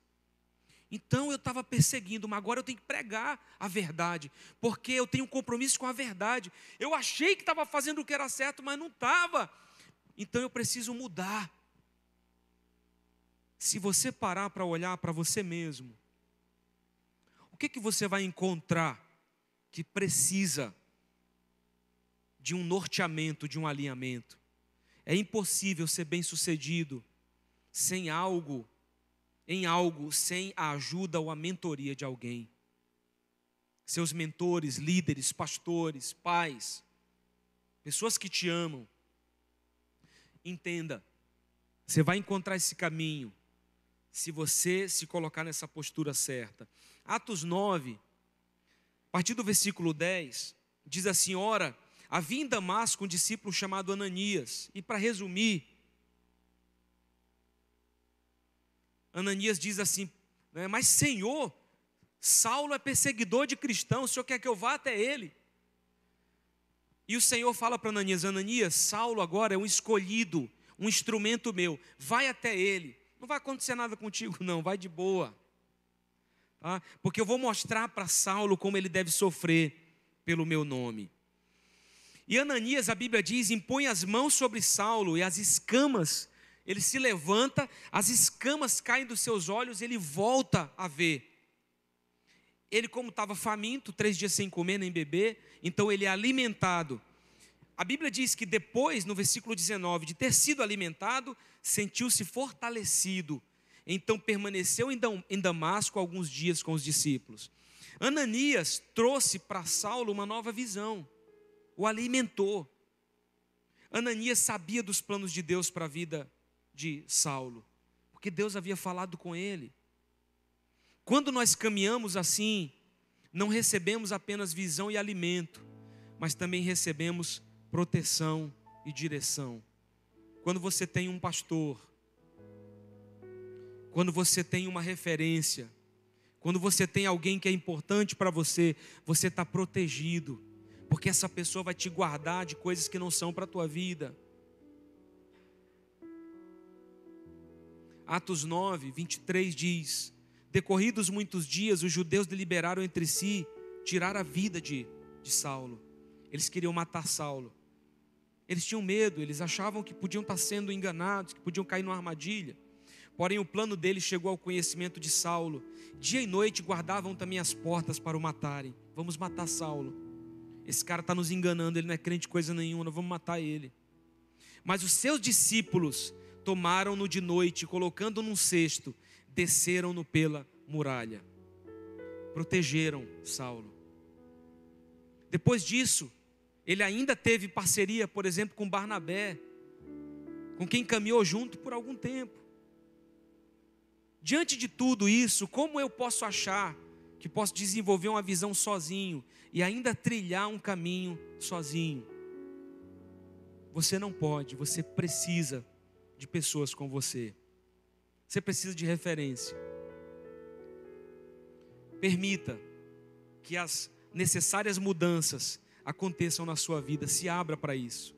Então eu estava perseguindo, mas agora eu tenho que pregar a verdade, porque eu tenho um compromisso com a verdade. Eu achei que estava fazendo o que era certo, mas não estava. Então eu preciso mudar. Se você parar para olhar para você mesmo, o que, que você vai encontrar que precisa de um norteamento, de um alinhamento. É impossível ser bem-sucedido sem algo, em algo, sem a ajuda ou a mentoria de alguém. Seus mentores, líderes, pastores, pais, pessoas que te amam. Entenda, você vai encontrar esse caminho se você se colocar nessa postura certa. Atos 9, a partir do versículo 10, diz assim: Ora, havia em Damasco um discípulo chamado Ananias, e para resumir, Ananias diz assim: né, Mas Senhor, Saulo é perseguidor de cristãos, o senhor quer que eu vá até ele? E o Senhor fala para Ananias: Ananias, Saulo agora é um escolhido, um instrumento meu, vai até ele. Não vai acontecer nada contigo, não, vai de boa tá? porque eu vou mostrar para Saulo como ele deve sofrer pelo meu nome. E Ananias, a Bíblia diz, impõe as mãos sobre Saulo e as escamas, ele se levanta, as escamas caem dos seus olhos, ele volta a ver. Ele, como estava faminto, três dias sem comer nem beber, então ele é alimentado. A Bíblia diz que depois, no versículo 19, de ter sido alimentado, sentiu-se fortalecido então permaneceu em Damasco alguns dias com os discípulos. Ananias trouxe para Saulo uma nova visão, o alimentou. Ananias sabia dos planos de Deus para a vida de Saulo, porque Deus havia falado com ele. Quando nós caminhamos assim, não recebemos apenas visão e alimento, mas também recebemos proteção e direção. Quando você tem um pastor, quando você tem uma referência, quando você tem alguém que é importante para você, você está protegido, porque essa pessoa vai te guardar de coisas que não são para a tua vida. Atos 9, 23 diz: Decorridos muitos dias, os judeus deliberaram entre si tirar a vida de, de Saulo. Eles queriam matar Saulo. Eles tinham medo, eles achavam que podiam estar sendo enganados, que podiam cair numa armadilha. Porém, o plano deles chegou ao conhecimento de Saulo. Dia e noite guardavam também as portas para o matarem. Vamos matar Saulo. Esse cara está nos enganando, ele não é crente coisa nenhuma, vamos matar ele. Mas os seus discípulos tomaram-no de noite, colocando num cesto, desceram-no pela muralha. Protegeram Saulo. Depois disso, ele ainda teve parceria, por exemplo, com Barnabé, com quem caminhou junto por algum tempo. Diante de tudo isso, como eu posso achar que posso desenvolver uma visão sozinho e ainda trilhar um caminho sozinho? Você não pode, você precisa de pessoas com você. Você precisa de referência. Permita que as necessárias mudanças aconteçam na sua vida, se abra para isso.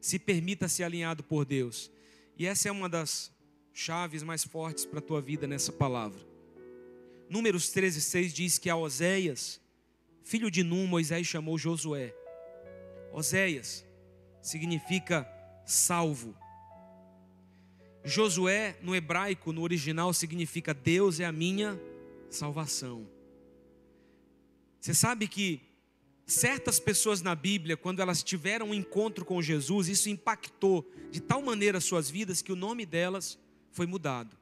Se permita ser alinhado por Deus. E essa é uma das chaves mais fortes para a tua vida nessa palavra. Números 13, 6 diz que a Oséias, filho de Num, Moisés chamou Josué. Oséias significa salvo. Josué, no hebraico, no original, significa Deus é a minha salvação. Você sabe que certas pessoas na Bíblia, quando elas tiveram um encontro com Jesus, isso impactou de tal maneira suas vidas que o nome delas foi mudado.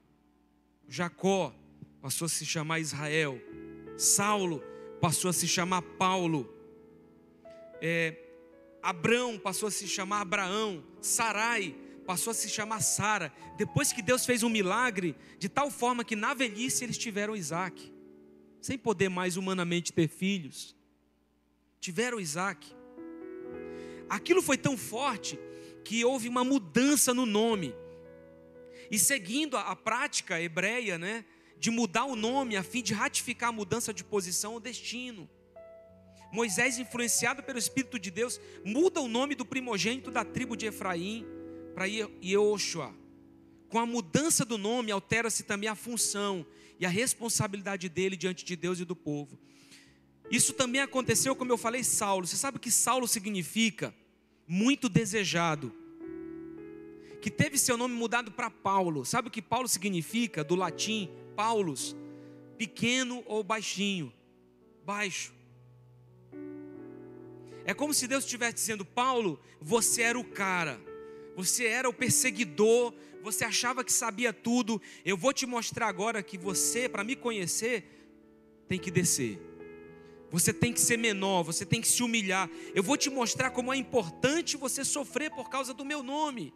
Jacó passou a se chamar Israel, Saulo passou a se chamar Paulo, é, Abrão passou a se chamar Abraão, Sarai passou a se chamar Sara. Depois que Deus fez um milagre, de tal forma que na velhice eles tiveram Isaac, sem poder mais humanamente ter filhos, tiveram Isaac. Aquilo foi tão forte que houve uma mudança no nome. E seguindo a, a prática hebreia, né, de mudar o nome a fim de ratificar a mudança de posição ou destino. Moisés, influenciado pelo Espírito de Deus, muda o nome do primogênito da tribo de Efraim para Yehoshua. Com a mudança do nome, altera-se também a função e a responsabilidade dele diante de Deus e do povo. Isso também aconteceu, como eu falei, Saulo. Você sabe que Saulo significa? Muito desejado que teve seu nome mudado para Paulo. Sabe o que Paulo significa do latim? Paulus, pequeno ou baixinho, baixo. É como se Deus estivesse dizendo: Paulo, você era o cara, você era o perseguidor, você achava que sabia tudo. Eu vou te mostrar agora que você, para me conhecer, tem que descer. Você tem que ser menor, você tem que se humilhar. Eu vou te mostrar como é importante você sofrer por causa do meu nome.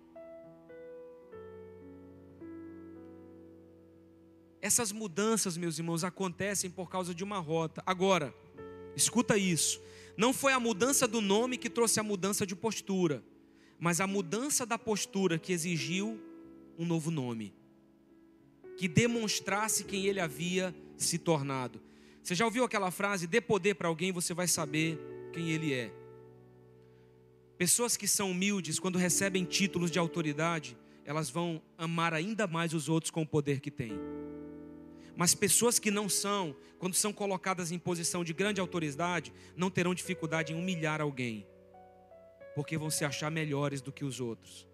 Essas mudanças, meus irmãos, acontecem por causa de uma rota. Agora, escuta isso. Não foi a mudança do nome que trouxe a mudança de postura, mas a mudança da postura que exigiu um novo nome, que demonstrasse quem ele havia se tornado. Você já ouviu aquela frase: dê poder para alguém, você vai saber quem ele é. Pessoas que são humildes, quando recebem títulos de autoridade, elas vão amar ainda mais os outros com o poder que têm. Mas pessoas que não são, quando são colocadas em posição de grande autoridade, não terão dificuldade em humilhar alguém, porque vão se achar melhores do que os outros.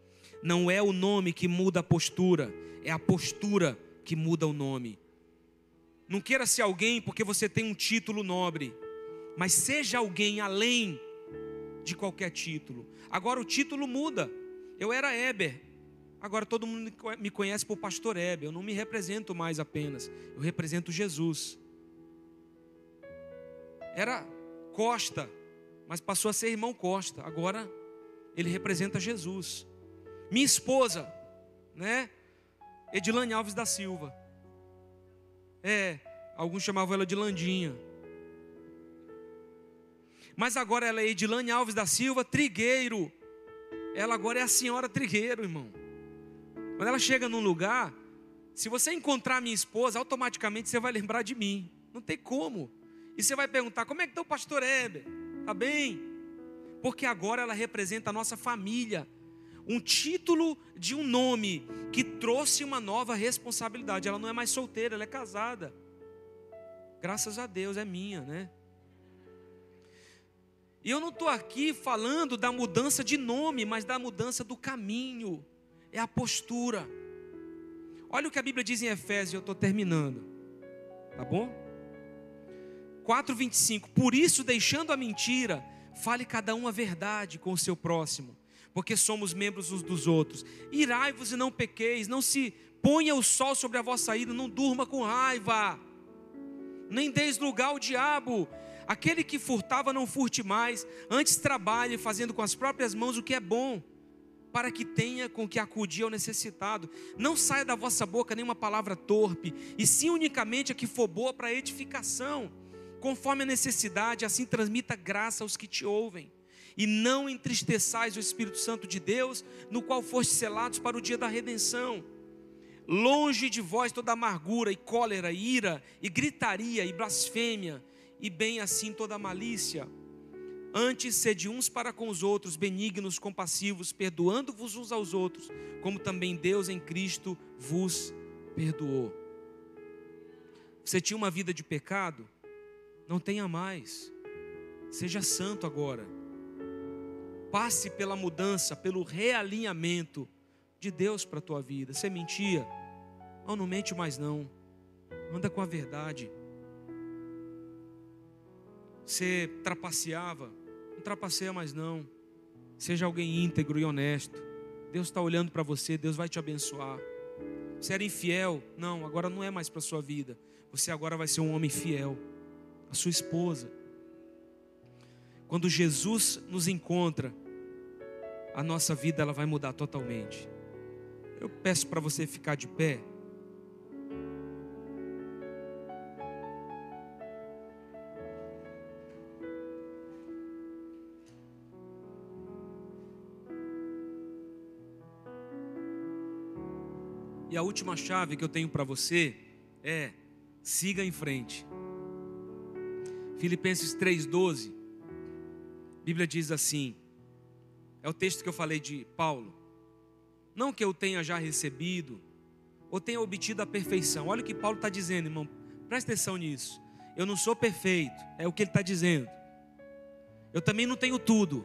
Não é o nome que muda a postura, é a postura que muda o nome. Não queira ser alguém porque você tem um título nobre, mas seja alguém além de qualquer título. Agora o título muda. Eu era Eber, Agora todo mundo me conhece por pastor Hebe, eu não me represento mais apenas, eu represento Jesus. Era Costa, mas passou a ser irmão Costa, agora ele representa Jesus. Minha esposa, né? Edilane Alves da Silva. É, alguns chamavam ela de Landinha. Mas agora ela é Edilane Alves da Silva Trigueiro. Ela agora é a senhora Trigueiro, irmão. Quando ela chega num lugar, se você encontrar minha esposa, automaticamente você vai lembrar de mim. Não tem como. E você vai perguntar: como é que está o pastor Heber? Está bem? Porque agora ela representa a nossa família. Um título de um nome que trouxe uma nova responsabilidade. Ela não é mais solteira, ela é casada. Graças a Deus é minha, né? E eu não estou aqui falando da mudança de nome, mas da mudança do caminho, é a postura. Olha o que a Bíblia diz em Efésios, eu estou terminando, tá bom? 4,25: Por isso, deixando a mentira, fale cada um a verdade com o seu próximo, porque somos membros uns dos outros. Irai-vos e não pequeis, não se ponha o sol sobre a vossa ira, não durma com raiva, nem deis lugar ao diabo. Aquele que furtava, não furte mais, antes trabalhe, fazendo com as próprias mãos o que é bom para que tenha com que acudir ao necessitado. Não saia da vossa boca nenhuma palavra torpe, e sim unicamente a que for boa para edificação, conforme a necessidade, assim transmita graça aos que te ouvem. E não entristeçais o Espírito Santo de Deus, no qual foste selados para o dia da redenção. Longe de vós toda amargura e cólera, e ira e gritaria e blasfêmia, e bem assim toda malícia Antes, sede uns para com os outros, benignos, compassivos, perdoando-vos uns aos outros, como também Deus em Cristo vos perdoou. Você tinha uma vida de pecado? Não tenha mais. Seja santo agora. Passe pela mudança, pelo realinhamento de Deus para a tua vida. Você mentia? Não, não mente mais não. Anda com a verdade. Você trapaceava? Não trapaceia mais não. Seja alguém íntegro e honesto. Deus está olhando para você, Deus vai te abençoar. Você era infiel? Não, agora não é mais para a sua vida. Você agora vai ser um homem fiel. A sua esposa. Quando Jesus nos encontra, a nossa vida ela vai mudar totalmente. Eu peço para você ficar de pé. E a última chave que eu tenho para você é: siga em frente. Filipenses 3,12, a Bíblia diz assim: é o texto que eu falei de Paulo. Não que eu tenha já recebido, ou tenha obtido a perfeição. Olha o que Paulo está dizendo, irmão, presta atenção nisso. Eu não sou perfeito, é o que ele está dizendo. Eu também não tenho tudo,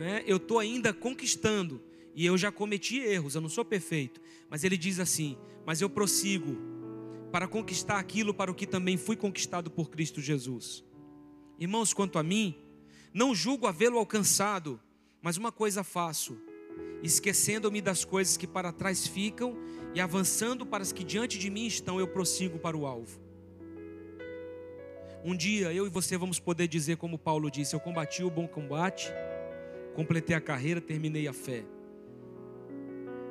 né? eu estou ainda conquistando e eu já cometi erros, eu não sou perfeito. Mas ele diz assim: Mas eu prossigo para conquistar aquilo para o que também fui conquistado por Cristo Jesus. Irmãos, quanto a mim, não julgo havê-lo alcançado, mas uma coisa faço, esquecendo-me das coisas que para trás ficam e avançando para as que diante de mim estão, eu prossigo para o alvo. Um dia eu e você vamos poder dizer, como Paulo disse: Eu combati o bom combate, completei a carreira, terminei a fé.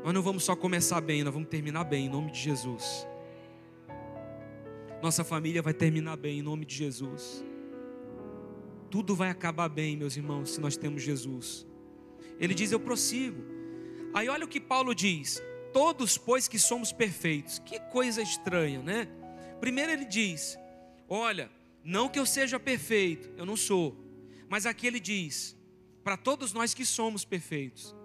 Nós não vamos só começar bem, nós vamos terminar bem, em nome de Jesus. Nossa família vai terminar bem, em nome de Jesus. Tudo vai acabar bem, meus irmãos, se nós temos Jesus. Ele diz: Eu prossigo. Aí olha o que Paulo diz: Todos, pois que somos perfeitos. Que coisa estranha, né? Primeiro ele diz: Olha, não que eu seja perfeito, eu não sou. Mas aqui ele diz: Para todos nós que somos perfeitos.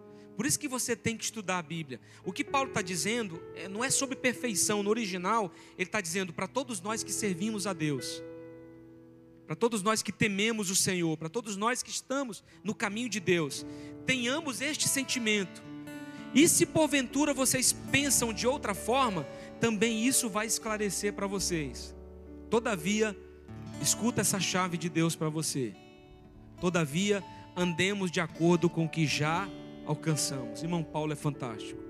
Por isso que você tem que estudar a Bíblia. O que Paulo está dizendo é, não é sobre perfeição. No original, ele está dizendo para todos nós que servimos a Deus, para todos nós que tememos o Senhor, para todos nós que estamos no caminho de Deus, tenhamos este sentimento. E se porventura vocês pensam de outra forma, também isso vai esclarecer para vocês. Todavia, escuta essa chave de Deus para você. Todavia, andemos de acordo com o que já alcançamos. Irmão Paulo é fantástico.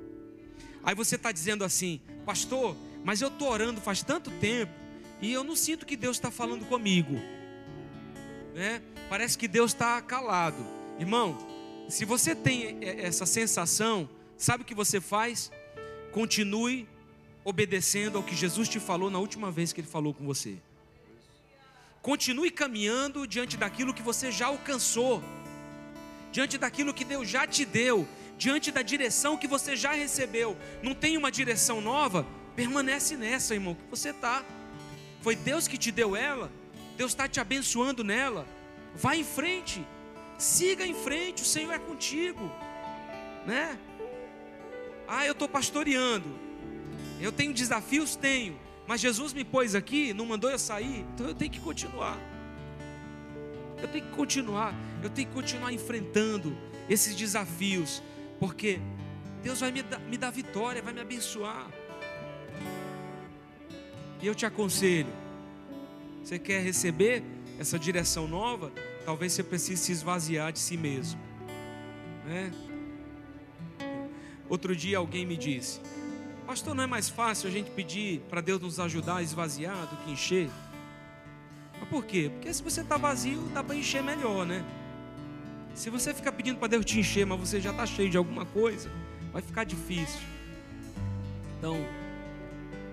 Aí você está dizendo assim, pastor, mas eu estou orando faz tanto tempo e eu não sinto que Deus está falando comigo. Né? Parece que Deus está calado. Irmão, se você tem essa sensação, sabe o que você faz? Continue obedecendo ao que Jesus te falou na última vez que ele falou com você. Continue caminhando diante daquilo que você já alcançou diante daquilo que Deus já te deu, diante da direção que você já recebeu. Não tem uma direção nova? Permanece nessa, irmão, que você está. Foi Deus que te deu ela, Deus está te abençoando nela. Vá em frente, siga em frente, o Senhor é contigo, né? Ah, eu estou pastoreando, eu tenho desafios? Tenho, Mas Jesus me pôs aqui, não mandou eu sair, então eu tenho que continuar. Eu tenho que continuar, eu tenho que continuar enfrentando esses desafios, porque Deus vai me dar, me dar vitória, vai me abençoar. E eu te aconselho, você quer receber essa direção nova? Talvez você precise se esvaziar de si mesmo. Né? Outro dia alguém me disse: Pastor, não é mais fácil a gente pedir para Deus nos ajudar a esvaziar do que encher? Mas por quê? Porque se você está vazio, dá para encher melhor, né? Se você ficar pedindo para Deus te encher, mas você já está cheio de alguma coisa, vai ficar difícil. Então,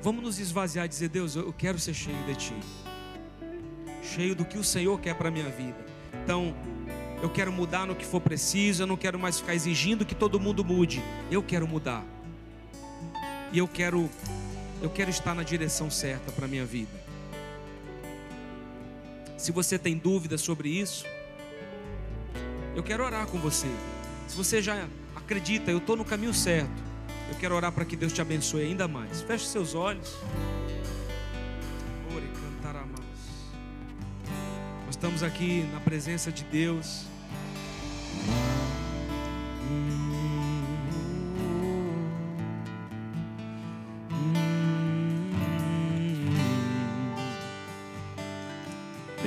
vamos nos esvaziar e dizer: Deus, eu quero ser cheio de Ti, cheio do que o Senhor quer para a minha vida. Então, eu quero mudar no que for preciso, eu não quero mais ficar exigindo que todo mundo mude. Eu quero mudar. E eu quero eu quero estar na direção certa para a minha vida. Se você tem dúvidas sobre isso, eu quero orar com você. Se você já acredita, eu estou no caminho certo, eu quero orar para que Deus te abençoe ainda mais. Feche seus olhos. Ore, cantar Nós estamos aqui na presença de Deus.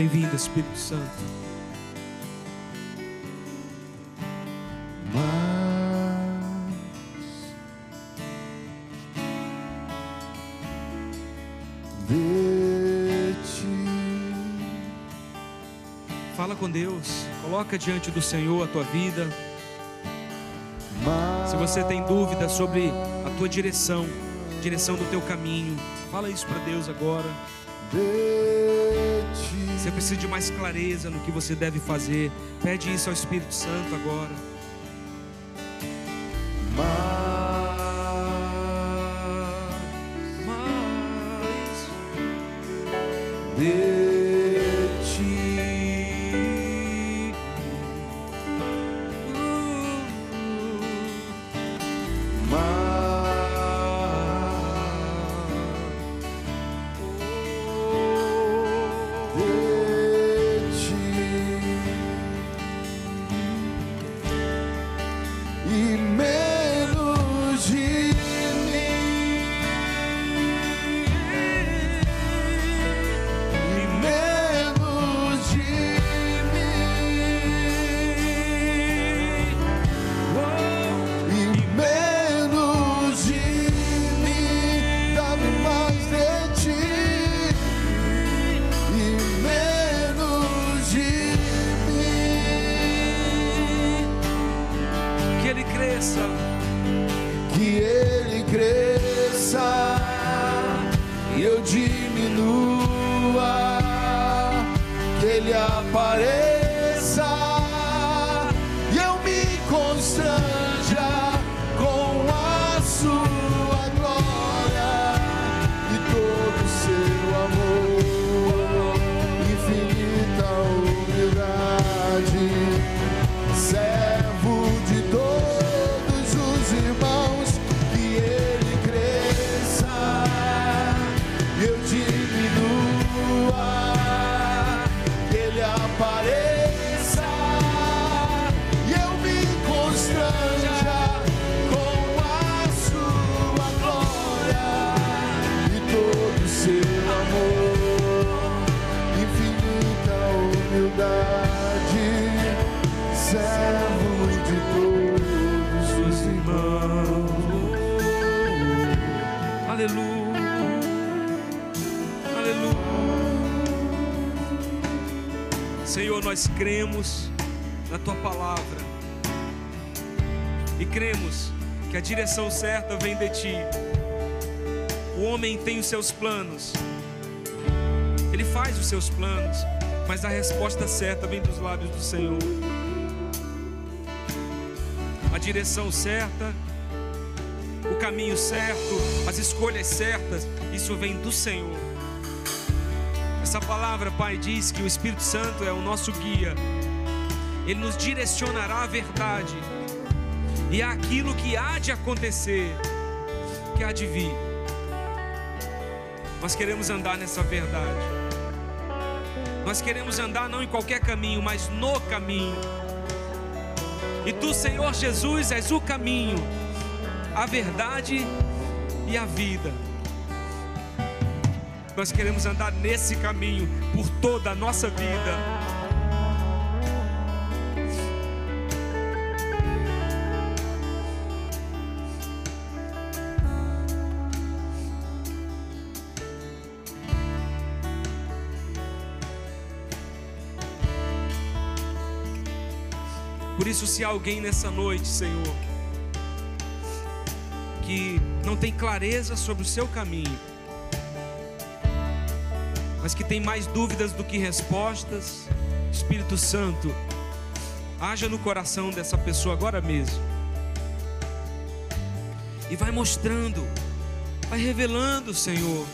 Bem-vindo, Espírito Santo. Fala com Deus, coloca diante do Senhor a tua vida. Se você tem dúvida sobre a tua direção, direção do teu caminho, fala isso para Deus agora. Você precisa de mais clareza no que você deve fazer. Pede isso ao Espírito Santo agora. e eu diminua, que ele apareça. Nós cremos na tua palavra e cremos que a direção certa vem de ti. O homem tem os seus planos, ele faz os seus planos, mas a resposta certa vem dos lábios do Senhor. A direção certa, o caminho certo, as escolhas certas, isso vem do Senhor. Essa palavra, Pai, diz que o Espírito Santo é o nosso guia, ele nos direcionará à verdade e àquilo que há de acontecer, que há de vir. Nós queremos andar nessa verdade. Nós queremos andar não em qualquer caminho, mas no caminho. E tu, Senhor Jesus, és o caminho, a verdade e a vida. Nós queremos andar nesse caminho por toda a nossa vida. Por isso, se há alguém nessa noite, Senhor, que não tem clareza sobre o seu caminho, mas que tem mais dúvidas do que respostas, Espírito Santo, haja no coração dessa pessoa agora mesmo. E vai mostrando, vai revelando, Senhor,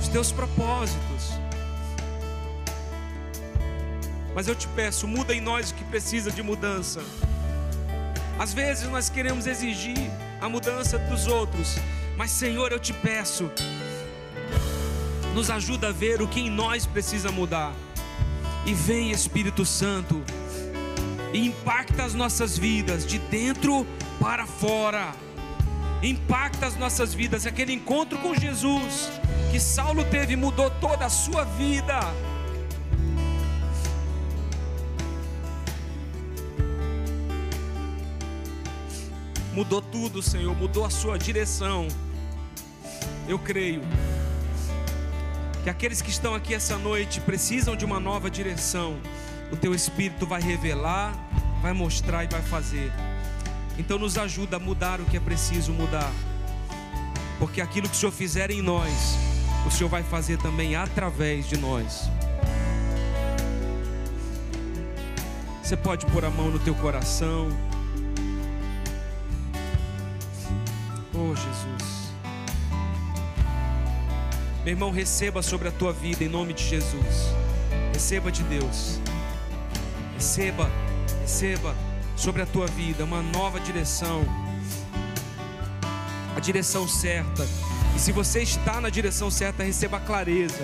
os teus propósitos mas eu te peço, muda em nós o que precisa de mudança. Às vezes nós queremos exigir a mudança dos outros, mas Senhor, eu te peço, nos ajuda a ver o que em nós precisa mudar. E vem Espírito Santo e impacta as nossas vidas de dentro para fora. Impacta as nossas vidas. Aquele encontro com Jesus que Saulo teve mudou toda a sua vida mudou tudo, Senhor, mudou a sua direção. Eu creio que aqueles que estão aqui essa noite precisam de uma nova direção. O teu Espírito vai revelar, vai mostrar e vai fazer. Então nos ajuda a mudar o que é preciso mudar. Porque aquilo que o Senhor fizer em nós, o Senhor vai fazer também através de nós. Você pode pôr a mão no teu coração. Oh, Jesus. Meu irmão, receba sobre a tua vida em nome de Jesus. Receba de Deus. Receba, receba sobre a tua vida uma nova direção. A direção certa. E se você está na direção certa, receba a clareza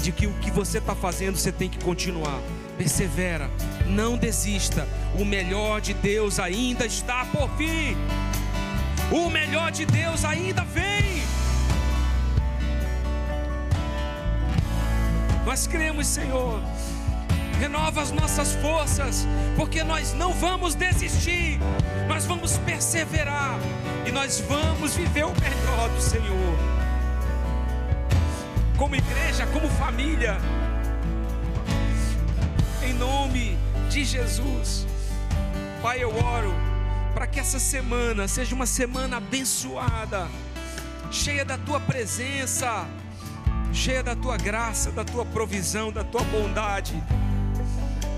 de que o que você está fazendo você tem que continuar. Persevera, não desista. O melhor de Deus ainda está por vir. O melhor de Deus ainda vem. Nós cremos, Senhor. Renova as nossas forças, porque nós não vamos desistir, nós vamos perseverar e nós vamos viver o melhor do Senhor. Como igreja, como família, em nome de Jesus, Pai, eu oro para que essa semana seja uma semana abençoada, cheia da tua presença, cheia da tua graça, da tua provisão, da tua bondade.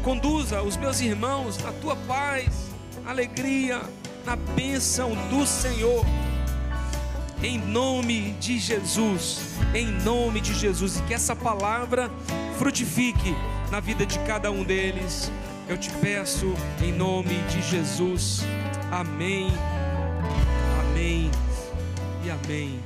Conduza os meus irmãos na tua paz, alegria, na bênção do Senhor. Em nome de Jesus, em nome de Jesus, e que essa palavra frutifique na vida de cada um deles. Eu te peço em nome de Jesus. Amém. Amém. E amém.